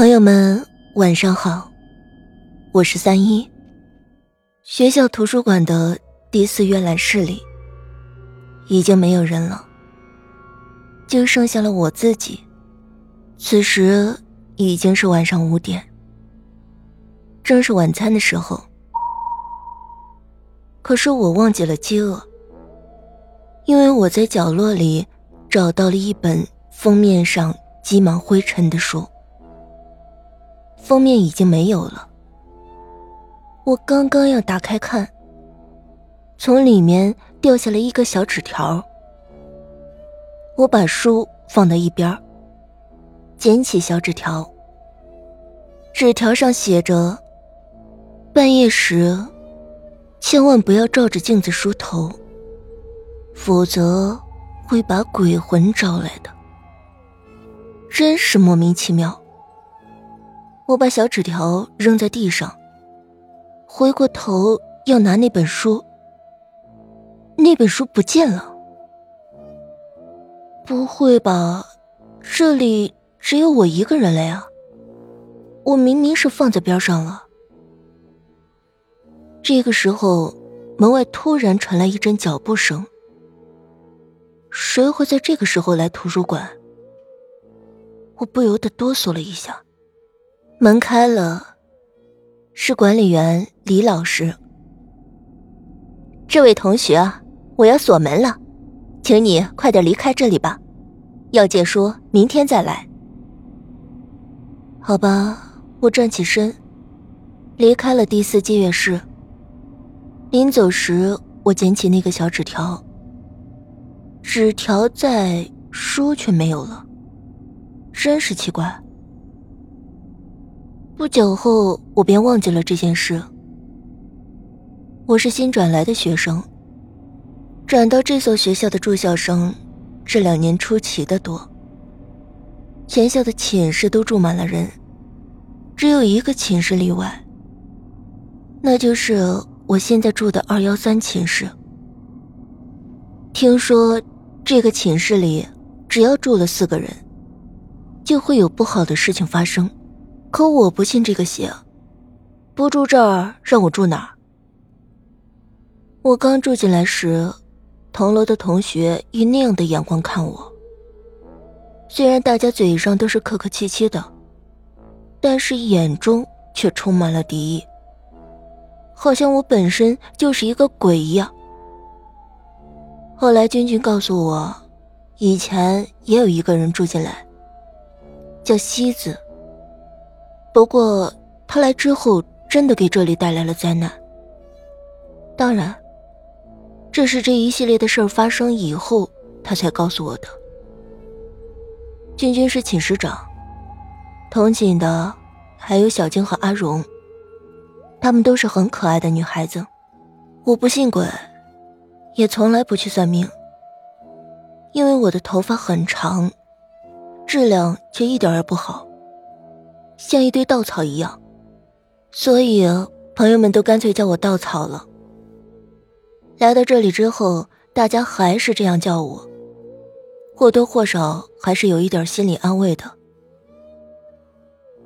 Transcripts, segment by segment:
朋友们，晚上好，我是三一。学校图书馆的第四阅览室里已经没有人了，就剩下了我自己。此时已经是晚上五点，正是晚餐的时候。可是我忘记了饥饿，因为我在角落里找到了一本封面上积满灰尘的书。封面已经没有了，我刚刚要打开看，从里面掉下了一个小纸条。我把书放到一边，捡起小纸条，纸条上写着：“半夜时，千万不要照着镜子梳头，否则会把鬼魂招来的。”真是莫名其妙。我把小纸条扔在地上，回过头要拿那本书，那本书不见了。不会吧，这里只有我一个人了呀？我明明是放在边上了。这个时候，门外突然传来一阵脚步声。谁会在这个时候来图书馆？我不由得哆嗦了一下。门开了，是管理员李老师。这位同学啊，我要锁门了，请你快点离开这里吧。要借书，明天再来。好吧，我站起身，离开了第四借阅室。临走时，我捡起那个小纸条，纸条在，书却没有了，真是奇怪。不久后，我便忘记了这件事。我是新转来的学生，转到这所学校的住校生，这两年出奇的多。全校的寝室都住满了人，只有一个寝室例外，那就是我现在住的二幺三寝室。听说这个寝室里，只要住了四个人，就会有不好的事情发生。可我不信这个邪，不住这儿，让我住哪儿？我刚住进来时，同楼的同学以那样的眼光看我。虽然大家嘴上都是客客气气的，但是眼中却充满了敌意，好像我本身就是一个鬼一样。后来君君告诉我，以前也有一个人住进来，叫西子。不过，他来之后真的给这里带来了灾难。当然，这是这一系列的事儿发生以后，他才告诉我的。君君是寝室长，同寝的还有小晶和阿荣，她们都是很可爱的女孩子。我不信鬼，也从来不去算命，因为我的头发很长，质量却一点也不好。像一堆稻草一样，所以朋友们都干脆叫我稻草了。来到这里之后，大家还是这样叫我，或多或少还是有一点心理安慰的。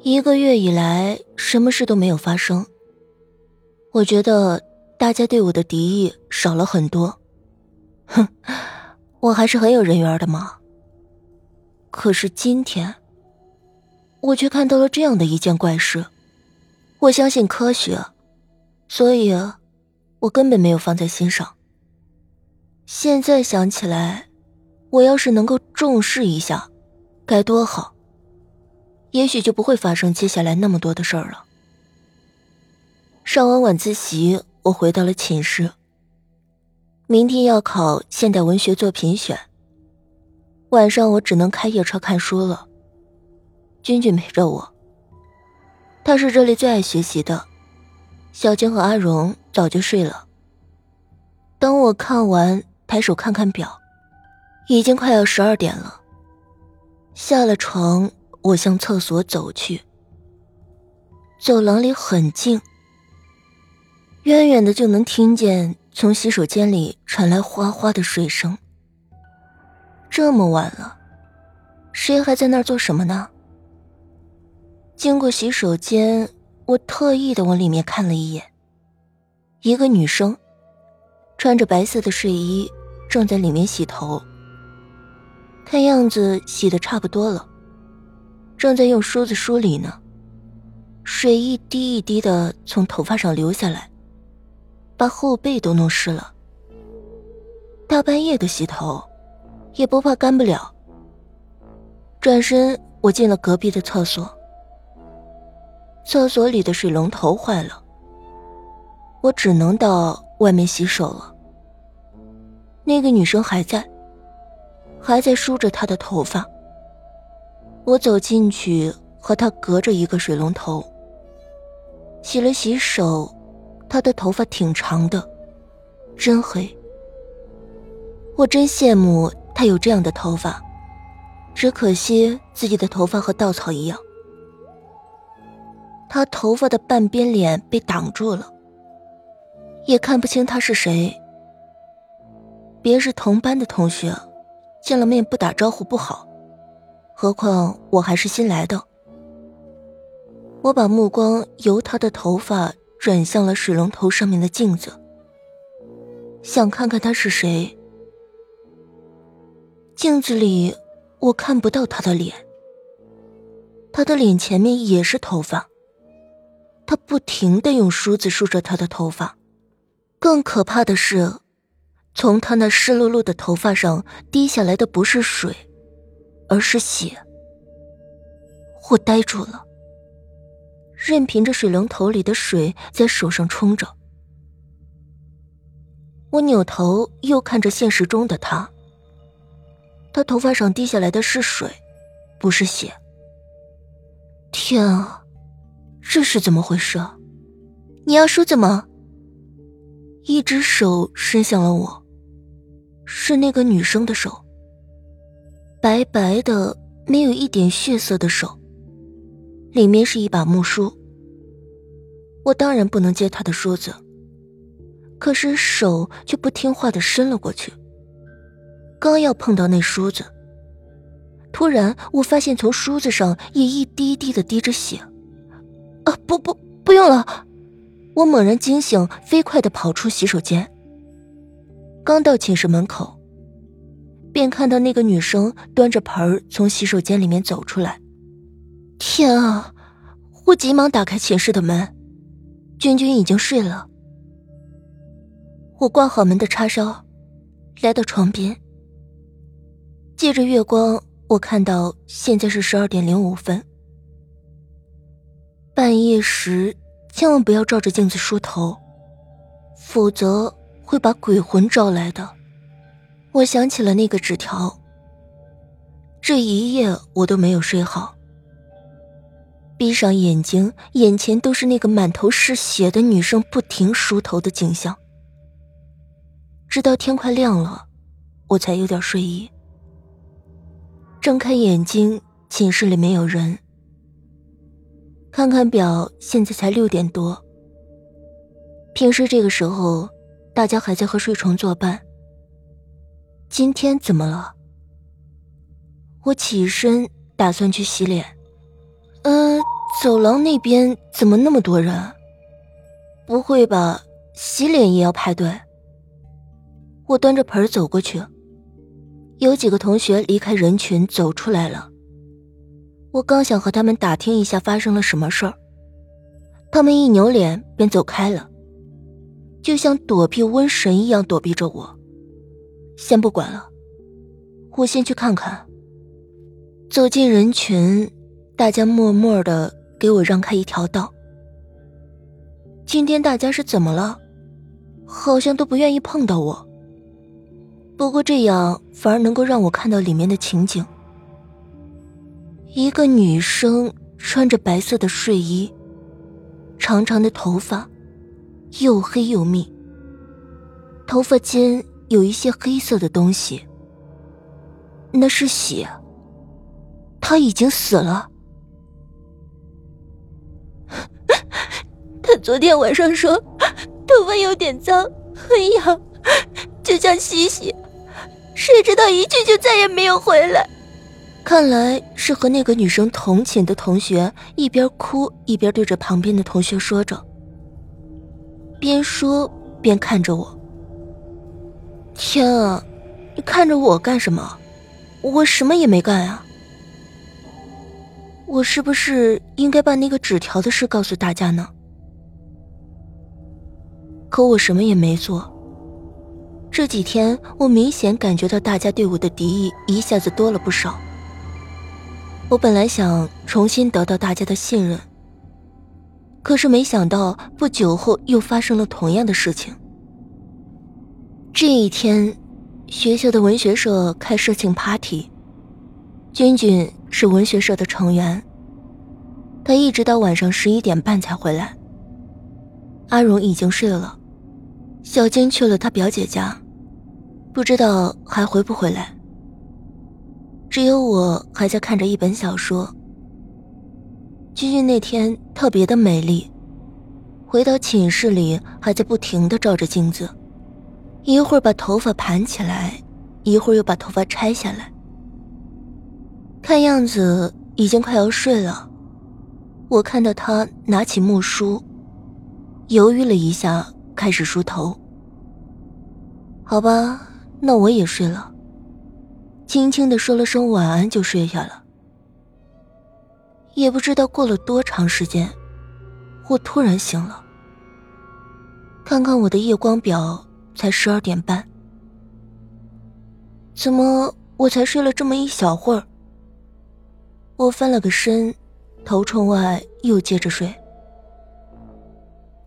一个月以来，什么事都没有发生，我觉得大家对我的敌意少了很多。哼，我还是很有人缘的嘛。可是今天。我却看到了这样的一件怪事。我相信科学，所以，我根本没有放在心上。现在想起来，我要是能够重视一下，该多好。也许就不会发生接下来那么多的事儿了。上完晚自习，我回到了寝室。明天要考现代文学作品选，晚上我只能开夜车看书了。君君陪着我，他是这里最爱学习的。小青和阿荣早就睡了。等我看完，抬手看看表，已经快要十二点了。下了床，我向厕所走去。走廊里很静，远远的就能听见从洗手间里传来哗哗的水声。这么晚了，谁还在那儿做什么呢？经过洗手间，我特意的往里面看了一眼。一个女生，穿着白色的睡衣，正在里面洗头。看样子洗的差不多了，正在用梳子梳理呢。水一滴一滴的从头发上流下来，把后背都弄湿了。大半夜的洗头，也不怕干不了。转身，我进了隔壁的厕所。厕所里的水龙头坏了，我只能到外面洗手了。那个女生还在，还在梳着她的头发。我走进去，和她隔着一个水龙头。洗了洗手，她的头发挺长的，真黑。我真羡慕她有这样的头发。只可惜自己的头发和稻草一样，他头发的半边脸被挡住了，也看不清他是谁。别是同班的同学，见了面不打招呼不好，何况我还是新来的。我把目光由他的头发转向了水龙头上面的镜子，想看看他是谁。镜子里。我看不到他的脸，他的脸前面也是头发。他不停的用梳子梳着他的头发，更可怕的是，从他那湿漉漉的头发上滴下来的不是水，而是血。我呆住了，任凭着水龙头里的水在手上冲着。我扭头又看着现实中的他。他头发上滴下来的是水，不是血。天啊，这是怎么回事？你要梳子吗？一只手伸向了我，是那个女生的手，白白的，没有一点血色的手，里面是一把木梳。我当然不能接她的梳子，可是手却不听话的伸了过去。刚要碰到那梳子，突然我发现从梳子上也一滴滴的滴着血。不不，不用了！我猛然惊醒，飞快的跑出洗手间。刚到寝室门口，便看到那个女生端着盆儿从洗手间里面走出来。天啊！我急忙打开寝室的门，君君已经睡了。我挂好门的插销，来到床边。借着月光，我看到现在是十二点零五分。半夜时千万不要照着镜子梳头，否则会把鬼魂招来的。我想起了那个纸条。这一夜我都没有睡好。闭上眼睛，眼前都是那个满头是血的女生不停梳头的景象。直到天快亮了，我才有点睡意。睁开眼睛，寝室里没有人。看看表，现在才六点多。平时这个时候，大家还在和睡虫作伴。今天怎么了？我起身打算去洗脸。嗯，走廊那边怎么那么多人？不会吧，洗脸也要排队？我端着盆走过去。有几个同学离开人群走出来了，我刚想和他们打听一下发生了什么事儿，他们一扭脸便走开了，就像躲避瘟神一样躲避着我。先不管了，我先去看看。走进人群，大家默默的给我让开一条道。今天大家是怎么了？好像都不愿意碰到我。不过这样反而能够让我看到里面的情景。一个女生穿着白色的睡衣，长长的头发，又黑又密，头发间有一些黑色的东西。那是血。她已经死了。他昨天晚上说头发有点脏，很痒，就想洗洗。谁知道一去就再也没有回来。看来是和那个女生同寝的同学一边哭一边对着旁边的同学说着，边说边看着我。天啊，你看着我干什么？我什么也没干啊！我是不是应该把那个纸条的事告诉大家呢？可我什么也没做。这几天，我明显感觉到大家对我的敌意一下子多了不少。我本来想重新得到大家的信任，可是没想到不久后又发生了同样的事情。这一天，学校的文学社开社庆 party，君君是文学社的成员。他一直到晚上十一点半才回来。阿荣已经睡了，小金去了他表姐家，不知道还回不回来。只有我还在看着一本小说。君君那天特别的美丽，回到寝室里还在不停的照着镜子，一会儿把头发盘起来，一会儿又把头发拆下来，看样子已经快要睡了。我看到他拿起木梳，犹豫了一下，开始梳头。好吧，那我也睡了。轻轻的说了声晚安，就睡下了。也不知道过了多长时间，我突然醒了。看看我的夜光表，才十二点半。怎么我才睡了这么一小会儿？我翻了个身，头冲外又接着睡。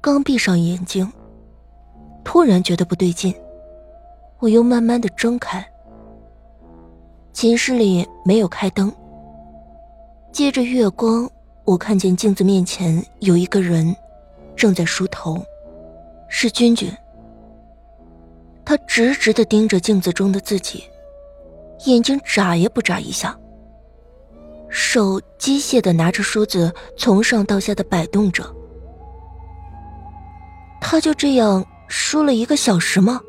刚闭上眼睛，突然觉得不对劲，我又慢慢的睁开。寝室里没有开灯。借着月光，我看见镜子面前有一个人，正在梳头，是君君。他直直的盯着镜子中的自己，眼睛眨也不眨一下，手机械的拿着梳子从上到下的摆动着。他就这样梳了一个小时吗？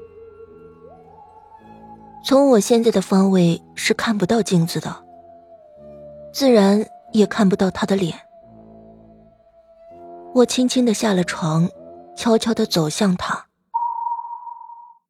从我现在的方位是看不到镜子的，自然也看不到他的脸。我轻轻的下了床，悄悄的走向他。